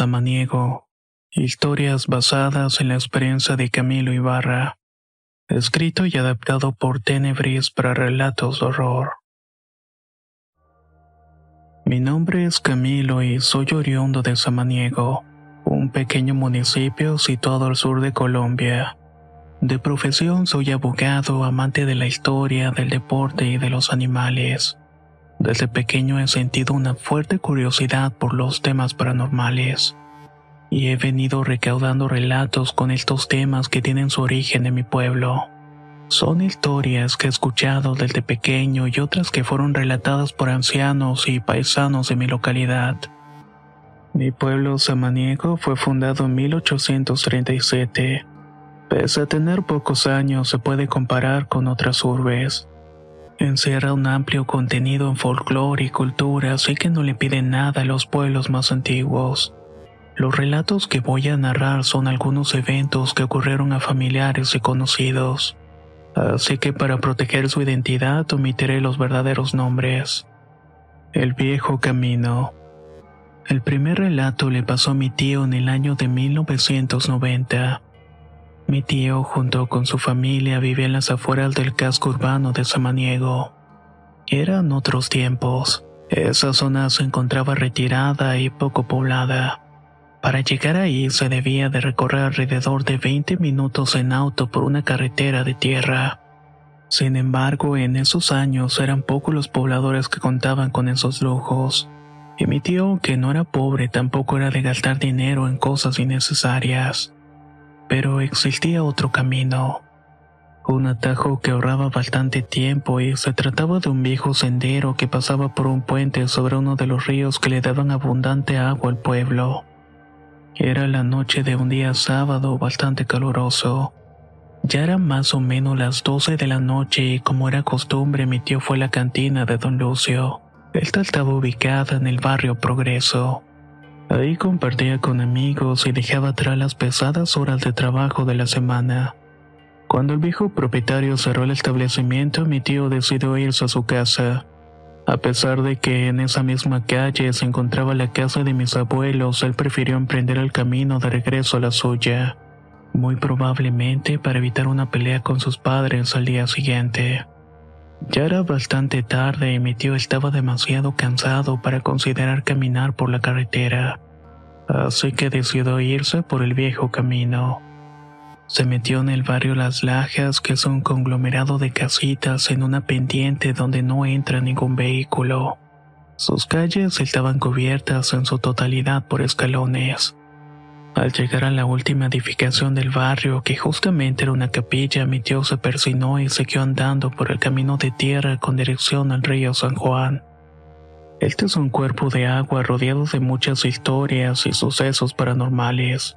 Samaniego. Historias basadas en la experiencia de Camilo Ibarra. Escrito y adaptado por Tenebris para relatos de horror. Mi nombre es Camilo y soy oriundo de Samaniego, un pequeño municipio situado al sur de Colombia. De profesión soy abogado, amante de la historia, del deporte y de los animales. Desde pequeño he sentido una fuerte curiosidad por los temas paranormales y he venido recaudando relatos con estos temas que tienen su origen en mi pueblo. Son historias que he escuchado desde pequeño y otras que fueron relatadas por ancianos y paisanos de mi localidad. Mi pueblo Samaniego fue fundado en 1837. Pese a tener pocos años, se puede comparar con otras urbes. Encierra un amplio contenido en folclore y cultura, así que no le pide nada a los pueblos más antiguos. Los relatos que voy a narrar son algunos eventos que ocurrieron a familiares y conocidos, así que para proteger su identidad omitiré los verdaderos nombres. El viejo camino. El primer relato le pasó a mi tío en el año de 1990. Mi tío, junto con su familia, vivía en las afueras del casco urbano de Samaniego. Eran otros tiempos. Esa zona se encontraba retirada y poco poblada. Para llegar ahí se debía de recorrer alrededor de 20 minutos en auto por una carretera de tierra. Sin embargo, en esos años eran pocos los pobladores que contaban con esos lujos. Y mi tío, que no era pobre, tampoco era de gastar dinero en cosas innecesarias pero existía otro camino. Un atajo que ahorraba bastante tiempo y se trataba de un viejo sendero que pasaba por un puente sobre uno de los ríos que le daban abundante agua al pueblo. Era la noche de un día sábado bastante caluroso. Ya eran más o menos las doce de la noche y como era costumbre mi tío fue a la cantina de don Lucio. Esta estaba ubicada en el barrio Progreso. Ahí compartía con amigos y dejaba atrás las pesadas horas de trabajo de la semana. Cuando el viejo propietario cerró el establecimiento, mi tío decidió irse a su casa. A pesar de que en esa misma calle se encontraba la casa de mis abuelos, él prefirió emprender el camino de regreso a la suya, muy probablemente para evitar una pelea con sus padres al día siguiente. Ya era bastante tarde y mi tío estaba demasiado cansado para considerar caminar por la carretera, así que decidió irse por el viejo camino. Se metió en el barrio Las Lajas, que es un conglomerado de casitas en una pendiente donde no entra ningún vehículo. Sus calles estaban cubiertas en su totalidad por escalones. Al llegar a la última edificación del barrio, que justamente era una capilla, mi tío se persinó y siguió andando por el camino de tierra con dirección al río San Juan. Este es un cuerpo de agua rodeado de muchas historias y sucesos paranormales.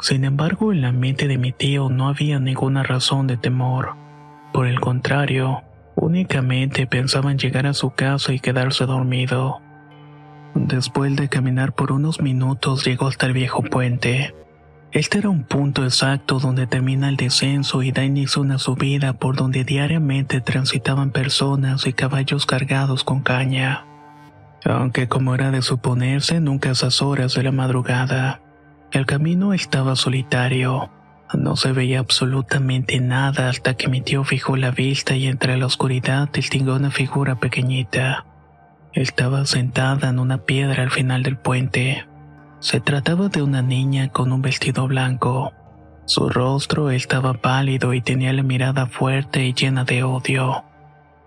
Sin embargo, en la mente de mi tío no había ninguna razón de temor. Por el contrario, únicamente pensaba en llegar a su casa y quedarse dormido. Después de caminar por unos minutos llegó hasta el viejo puente. Este era un punto exacto donde termina el descenso y da inicio una subida por donde diariamente transitaban personas y caballos cargados con caña. Aunque como era de suponerse, nunca a esas horas de la madrugada. El camino estaba solitario. No se veía absolutamente nada hasta que mi tío fijó la vista y entre la oscuridad distinguió una figura pequeñita. Estaba sentada en una piedra al final del puente. Se trataba de una niña con un vestido blanco. Su rostro estaba pálido y tenía la mirada fuerte y llena de odio.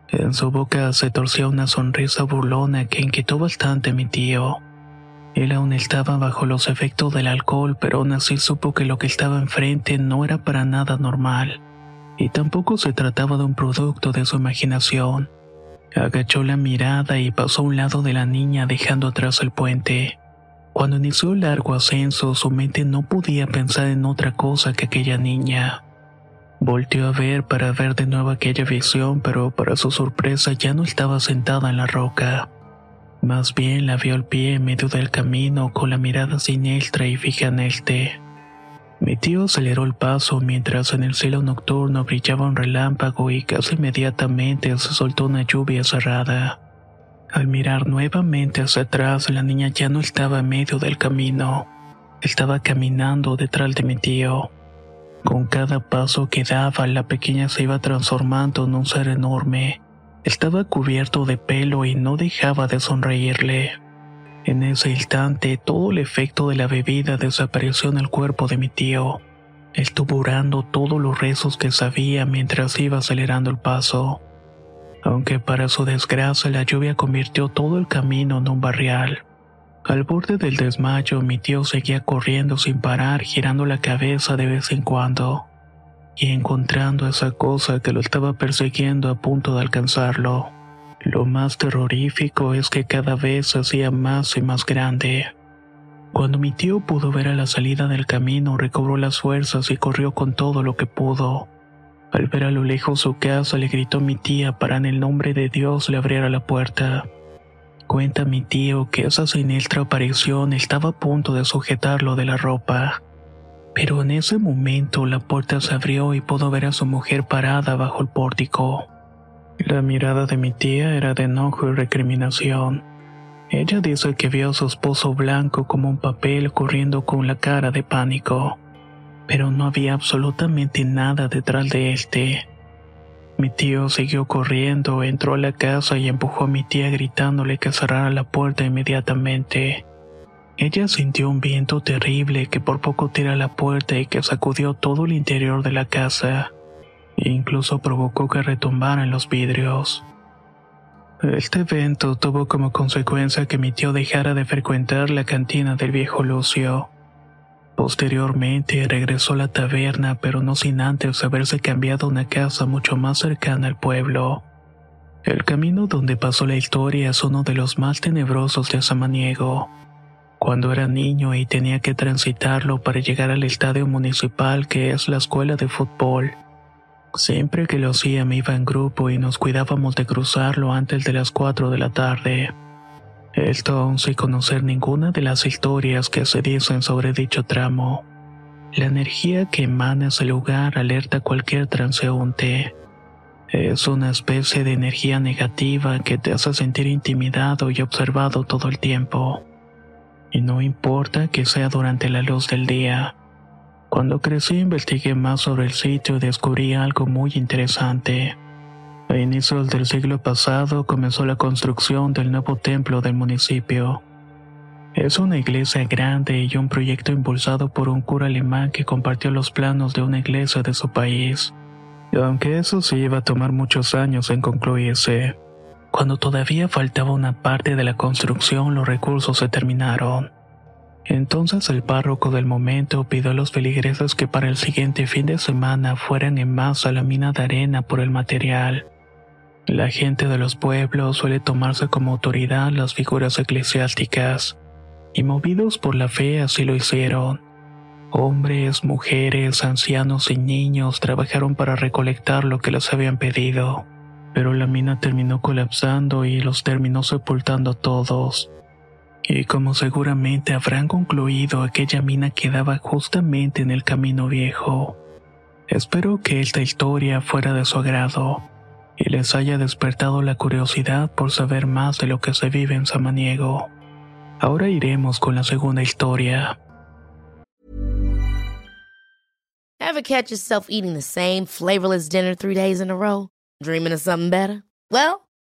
En su boca se torcía una sonrisa burlona que inquietó bastante a mi tío. Él aún estaba bajo los efectos del alcohol, pero aún así supo que lo que estaba enfrente no era para nada normal, y tampoco se trataba de un producto de su imaginación. Agachó la mirada y pasó a un lado de la niña dejando atrás el puente. Cuando inició el largo ascenso, su mente no podía pensar en otra cosa que aquella niña. Volteó a ver para ver de nuevo aquella visión, pero para su sorpresa ya no estaba sentada en la roca. Más bien la vio al pie en medio del camino con la mirada siniestra y fija en este. Mi tío aceleró el paso mientras en el cielo nocturno brillaba un relámpago y casi inmediatamente se soltó una lluvia cerrada. Al mirar nuevamente hacia atrás, la niña ya no estaba en medio del camino. Estaba caminando detrás de mi tío. Con cada paso que daba, la pequeña se iba transformando en un ser enorme. Estaba cubierto de pelo y no dejaba de sonreírle. En ese instante, todo el efecto de la bebida desapareció en el cuerpo de mi tío. Estuvo orando todos los rezos que sabía mientras iba acelerando el paso aunque para su desgracia la lluvia convirtió todo el camino en un barrial. Al borde del desmayo mi tío seguía corriendo sin parar, girando la cabeza de vez en cuando, y encontrando esa cosa que lo estaba persiguiendo a punto de alcanzarlo. Lo más terrorífico es que cada vez se hacía más y más grande. Cuando mi tío pudo ver a la salida del camino, recobró las fuerzas y corrió con todo lo que pudo. Al ver a lo lejos su casa, le gritó mi tía para en el nombre de Dios le abriera la puerta. Cuenta mi tío que esa siniestra aparición estaba a punto de sujetarlo de la ropa. Pero en ese momento la puerta se abrió y pudo ver a su mujer parada bajo el pórtico. La mirada de mi tía era de enojo y recriminación. Ella dice que vio a su esposo blanco como un papel corriendo con la cara de pánico pero no había absolutamente nada detrás de este. Mi tío siguió corriendo, entró a la casa y empujó a mi tía gritándole que cerrara la puerta inmediatamente. Ella sintió un viento terrible que por poco tira la puerta y que sacudió todo el interior de la casa, e incluso provocó que retumbaran los vidrios. Este evento tuvo como consecuencia que mi tío dejara de frecuentar la cantina del viejo Lucio. Posteriormente regresó a la taberna, pero no sin antes haberse cambiado a una casa mucho más cercana al pueblo. El camino donde pasó la historia es uno de los más tenebrosos de Samaniego. Cuando era niño y tenía que transitarlo para llegar al estadio municipal que es la escuela de fútbol. Siempre que lo hacía me iba en grupo y nos cuidábamos de cruzarlo antes de las 4 de la tarde. Esto aún sin conocer ninguna de las historias que se dicen sobre dicho tramo. La energía que emana ese lugar alerta a cualquier transeúnte. Es una especie de energía negativa que te hace sentir intimidado y observado todo el tiempo. Y no importa que sea durante la luz del día. Cuando crecí investigué más sobre el sitio y descubrí algo muy interesante. A inicios del siglo pasado comenzó la construcción del nuevo templo del municipio. Es una iglesia grande y un proyecto impulsado por un cura alemán que compartió los planos de una iglesia de su país. Aunque eso sí iba a tomar muchos años en concluirse. Cuando todavía faltaba una parte de la construcción, los recursos se terminaron. Entonces el párroco del momento pidió a los feligreses que para el siguiente fin de semana fueran en masa a la mina de arena por el material. La gente de los pueblos suele tomarse como autoridad las figuras eclesiásticas, y movidos por la fe así lo hicieron. Hombres, mujeres, ancianos y niños trabajaron para recolectar lo que les habían pedido, pero la mina terminó colapsando y los terminó sepultando todos. Y como seguramente habrán concluido, aquella mina quedaba justamente en el camino viejo. Espero que esta historia fuera de su agrado y les haya despertado la curiosidad por saber más de lo que se vive en Samaniego. Ahora iremos con la segunda historia. Ever catch yourself eating the same flavorless dinner three days in a row? Dreaming of something better? Well,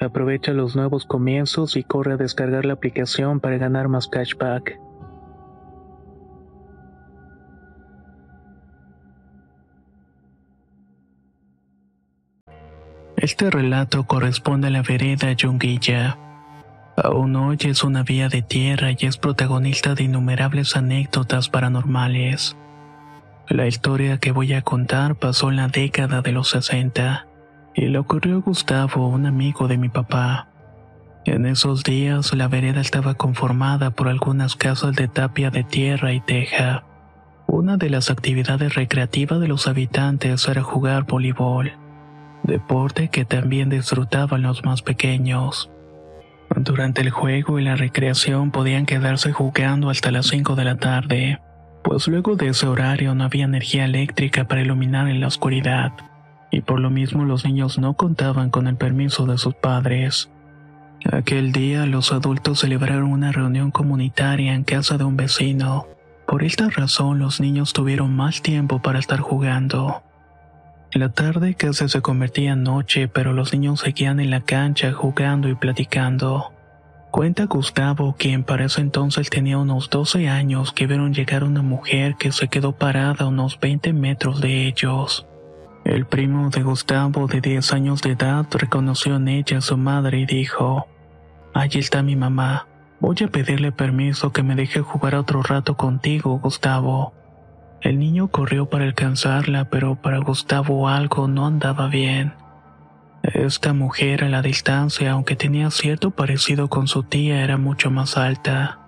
Aprovecha los nuevos comienzos y corre a descargar la aplicación para ganar más cashback. Este relato corresponde a la vereda Yunguilla. Aún hoy es una vía de tierra y es protagonista de innumerables anécdotas paranormales. La historia que voy a contar pasó en la década de los 60 y le ocurrió a Gustavo, un amigo de mi papá. En esos días la vereda estaba conformada por algunas casas de tapia de tierra y teja. Una de las actividades recreativas de los habitantes era jugar voleibol, deporte que también disfrutaban los más pequeños. Durante el juego y la recreación podían quedarse jugando hasta las 5 de la tarde, pues luego de ese horario no había energía eléctrica para iluminar en la oscuridad y por lo mismo los niños no contaban con el permiso de sus padres. Aquel día los adultos celebraron una reunión comunitaria en casa de un vecino. Por esta razón los niños tuvieron más tiempo para estar jugando. La tarde casi se convertía en noche, pero los niños seguían en la cancha jugando y platicando. Cuenta Gustavo, quien para ese entonces tenía unos 12 años, que vieron llegar una mujer que se quedó parada a unos 20 metros de ellos. El primo de Gustavo, de 10 años de edad, reconoció en ella a su madre y dijo, Allí está mi mamá. Voy a pedirle permiso que me deje jugar otro rato contigo, Gustavo. El niño corrió para alcanzarla, pero para Gustavo algo no andaba bien. Esta mujer a la distancia, aunque tenía cierto parecido con su tía, era mucho más alta.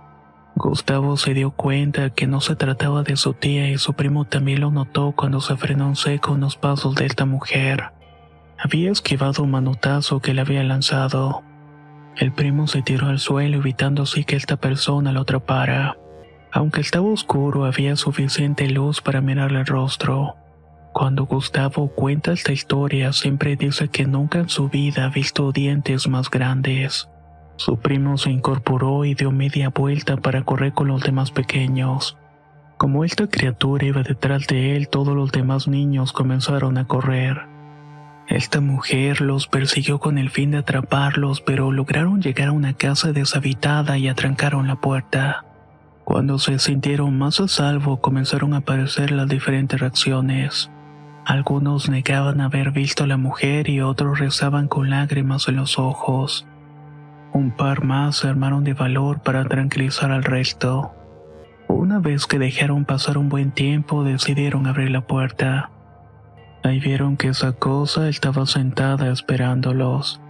Gustavo se dio cuenta que no se trataba de su tía y su primo también lo notó cuando se frenó en seco unos pasos de esta mujer. Había esquivado un manotazo que le había lanzado. El primo se tiró al suelo evitando así que esta persona lo atrapara. Aunque estaba oscuro, había suficiente luz para mirarle el rostro. Cuando Gustavo cuenta esta historia, siempre dice que nunca en su vida ha visto dientes más grandes. Su primo se incorporó y dio media vuelta para correr con los demás pequeños. Como esta criatura iba detrás de él, todos los demás niños comenzaron a correr. Esta mujer los persiguió con el fin de atraparlos, pero lograron llegar a una casa deshabitada y atrancaron la puerta. Cuando se sintieron más a salvo, comenzaron a aparecer las diferentes reacciones. Algunos negaban haber visto a la mujer y otros rezaban con lágrimas en los ojos. Un par más se armaron de valor para tranquilizar al resto. Una vez que dejaron pasar un buen tiempo, decidieron abrir la puerta. Ahí vieron que esa cosa estaba sentada esperándolos.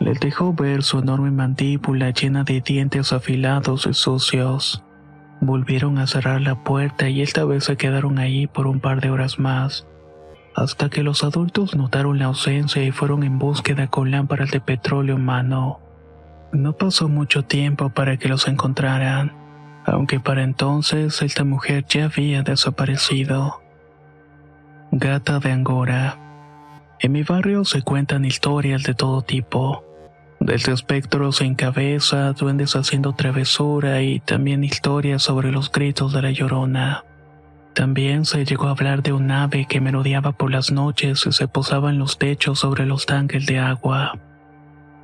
Les dejó ver su enorme mandíbula llena de dientes afilados y sucios. Volvieron a cerrar la puerta y esta vez se quedaron ahí por un par de horas más, hasta que los adultos notaron la ausencia y fueron en búsqueda con lámparas de petróleo en mano. No pasó mucho tiempo para que los encontraran aunque para entonces esta mujer ya había desaparecido. Gata de Angora. En mi barrio se cuentan historias de todo tipo, desde espectros sin cabeza, duendes haciendo travesura y también historias sobre los gritos de la llorona. También se llegó a hablar de un ave que merodeaba por las noches y se posaba en los techos sobre los tanques de agua.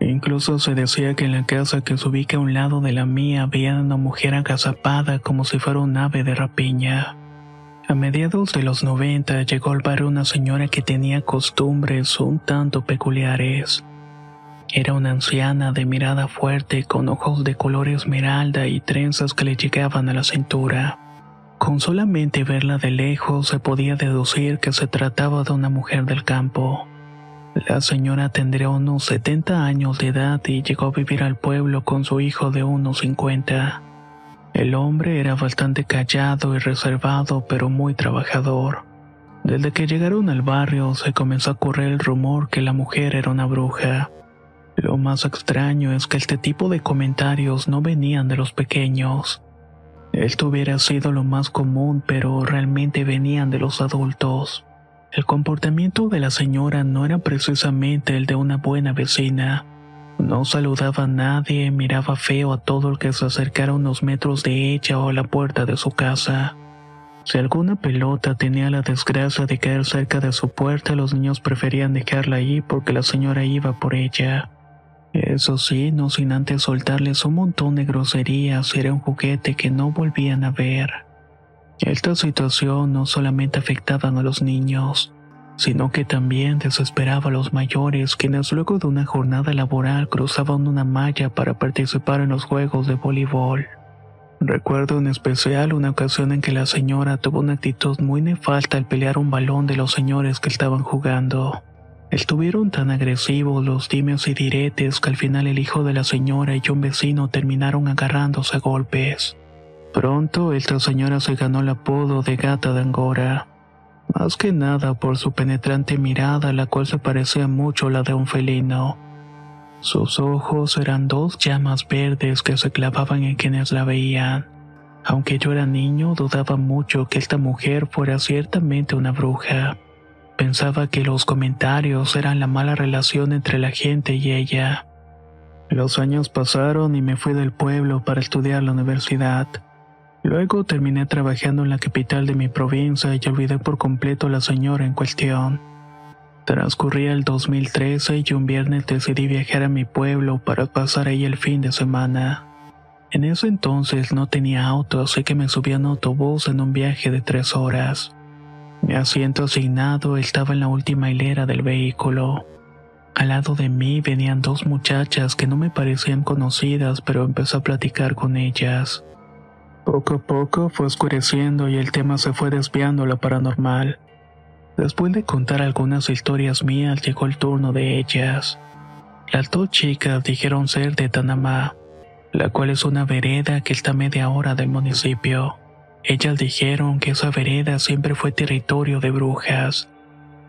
Incluso se decía que en la casa que se ubica a un lado de la mía había una mujer agazapada como si fuera un ave de rapiña. A mediados de los 90 llegó al barrio una señora que tenía costumbres un tanto peculiares. Era una anciana de mirada fuerte con ojos de color esmeralda y trenzas que le llegaban a la cintura. Con solamente verla de lejos se podía deducir que se trataba de una mujer del campo. La señora tendría unos 70 años de edad y llegó a vivir al pueblo con su hijo de unos 50. El hombre era bastante callado y reservado, pero muy trabajador. Desde que llegaron al barrio se comenzó a correr el rumor que la mujer era una bruja. Lo más extraño es que este tipo de comentarios no venían de los pequeños. Esto hubiera sido lo más común, pero realmente venían de los adultos. El comportamiento de la señora no era precisamente el de una buena vecina. No saludaba a nadie, miraba feo a todo el que se acercara unos metros de ella o a la puerta de su casa. Si alguna pelota tenía la desgracia de caer cerca de su puerta, los niños preferían dejarla ahí porque la señora iba por ella. Eso sí, no sin antes soltarles un montón de groserías, era un juguete que no volvían a ver. Esta situación no solamente afectaba a los niños, sino que también desesperaba a los mayores quienes luego de una jornada laboral cruzaban una malla para participar en los juegos de voleibol. Recuerdo en especial una ocasión en que la señora tuvo una actitud muy nefasta al pelear un balón de los señores que estaban jugando. Estuvieron tan agresivos los dimes y diretes que al final el hijo de la señora y un vecino terminaron agarrándose a golpes. Pronto esta señora se ganó el apodo de gata de Angora, más que nada por su penetrante mirada, la cual se parecía mucho a la de un felino. Sus ojos eran dos llamas verdes que se clavaban en quienes la veían. Aunque yo era niño, dudaba mucho que esta mujer fuera ciertamente una bruja. Pensaba que los comentarios eran la mala relación entre la gente y ella. Los años pasaron y me fui del pueblo para estudiar la universidad. Luego terminé trabajando en la capital de mi provincia y olvidé por completo a la señora en cuestión. Transcurría el 2013 y un viernes decidí viajar a mi pueblo para pasar ahí el fin de semana. En ese entonces no tenía auto, así que me subí en autobús en un viaje de tres horas. Mi asiento asignado estaba en la última hilera del vehículo. Al lado de mí venían dos muchachas que no me parecían conocidas, pero empecé a platicar con ellas. Poco a poco fue oscureciendo y el tema se fue desviando a lo paranormal. Después de contar algunas historias mías, llegó el turno de ellas. Las dos chicas dijeron ser de Tanamá, la cual es una vereda que está media hora del municipio. Ellas dijeron que esa vereda siempre fue territorio de brujas.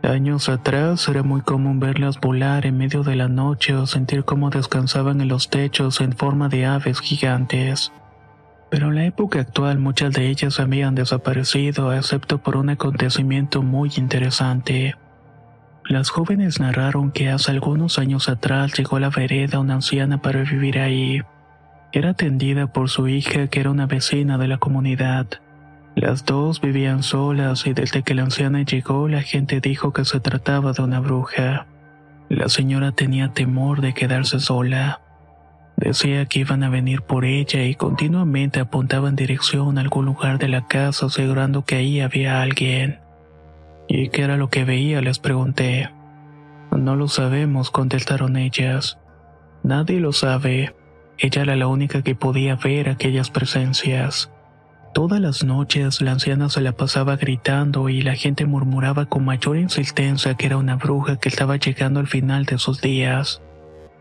Años atrás era muy común verlas volar en medio de la noche o sentir cómo descansaban en los techos en forma de aves gigantes. Pero en la época actual muchas de ellas habían desaparecido, excepto por un acontecimiento muy interesante. Las jóvenes narraron que hace algunos años atrás llegó a la vereda una anciana para vivir ahí. Era atendida por su hija que era una vecina de la comunidad. Las dos vivían solas y desde que la anciana llegó la gente dijo que se trataba de una bruja. La señora tenía temor de quedarse sola. Decía que iban a venir por ella y continuamente apuntaba en dirección a algún lugar de la casa asegurando que ahí había alguien. ¿Y qué era lo que veía? les pregunté. No lo sabemos, contestaron ellas. Nadie lo sabe. Ella era la única que podía ver aquellas presencias. Todas las noches la anciana se la pasaba gritando y la gente murmuraba con mayor insistencia que era una bruja que estaba llegando al final de sus días.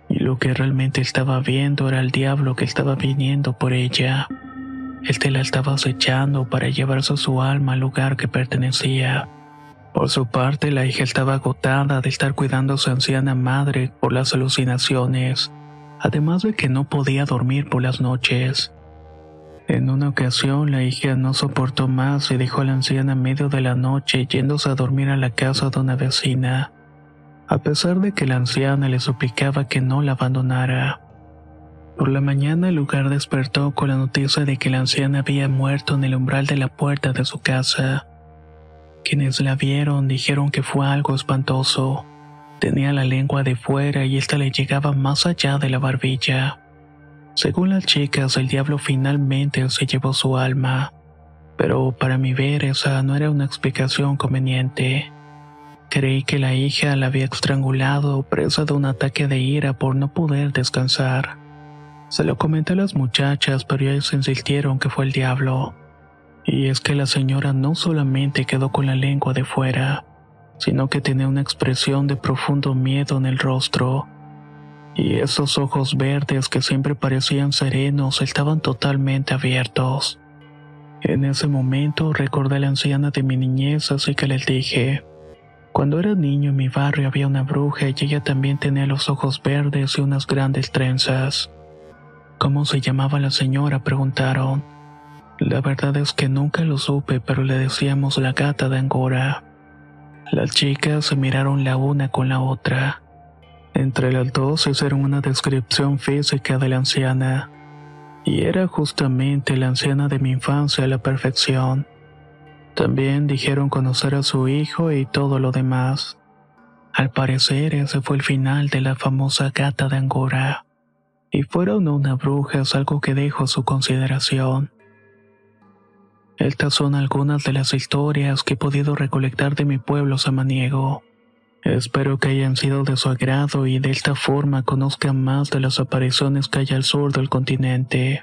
Y lo que realmente estaba viendo era el diablo que estaba viniendo por ella. Él te la estaba acechando para llevarse su alma al lugar que pertenecía. Por su parte, la hija estaba agotada de estar cuidando a su anciana madre por las alucinaciones, además de que no podía dormir por las noches. En una ocasión, la hija no soportó más y dejó a la anciana en medio de la noche yéndose a dormir a la casa de una vecina, a pesar de que la anciana le suplicaba que no la abandonara. Por la mañana el lugar despertó con la noticia de que la anciana había muerto en el umbral de la puerta de su casa. Quienes la vieron dijeron que fue algo espantoso. Tenía la lengua de fuera y esta le llegaba más allá de la barbilla. Según las chicas, el diablo finalmente se llevó su alma, pero para mi ver esa no era una explicación conveniente. Creí que la hija la había estrangulado presa de un ataque de ira por no poder descansar. Se lo comenté a las muchachas, pero ellas insistieron que fue el diablo. Y es que la señora no solamente quedó con la lengua de fuera, sino que tenía una expresión de profundo miedo en el rostro. Y esos ojos verdes que siempre parecían serenos estaban totalmente abiertos. En ese momento recordé a la anciana de mi niñez, así que les dije, cuando era niño en mi barrio había una bruja y ella también tenía los ojos verdes y unas grandes trenzas. ¿Cómo se llamaba la señora? preguntaron. La verdad es que nunca lo supe, pero le decíamos la gata de Angora. Las chicas se miraron la una con la otra. Entre las dos hicieron una descripción física de la anciana. Y era justamente la anciana de mi infancia a la perfección. También dijeron conocer a su hijo y todo lo demás. Al parecer ese fue el final de la famosa gata de Angora. Y fuera no una bruja es algo que dejo a su consideración. Estas son algunas de las historias que he podido recolectar de mi pueblo samaniego. Espero que hayan sido de su agrado y de esta forma conozcan más de las apariciones que hay al sur del continente.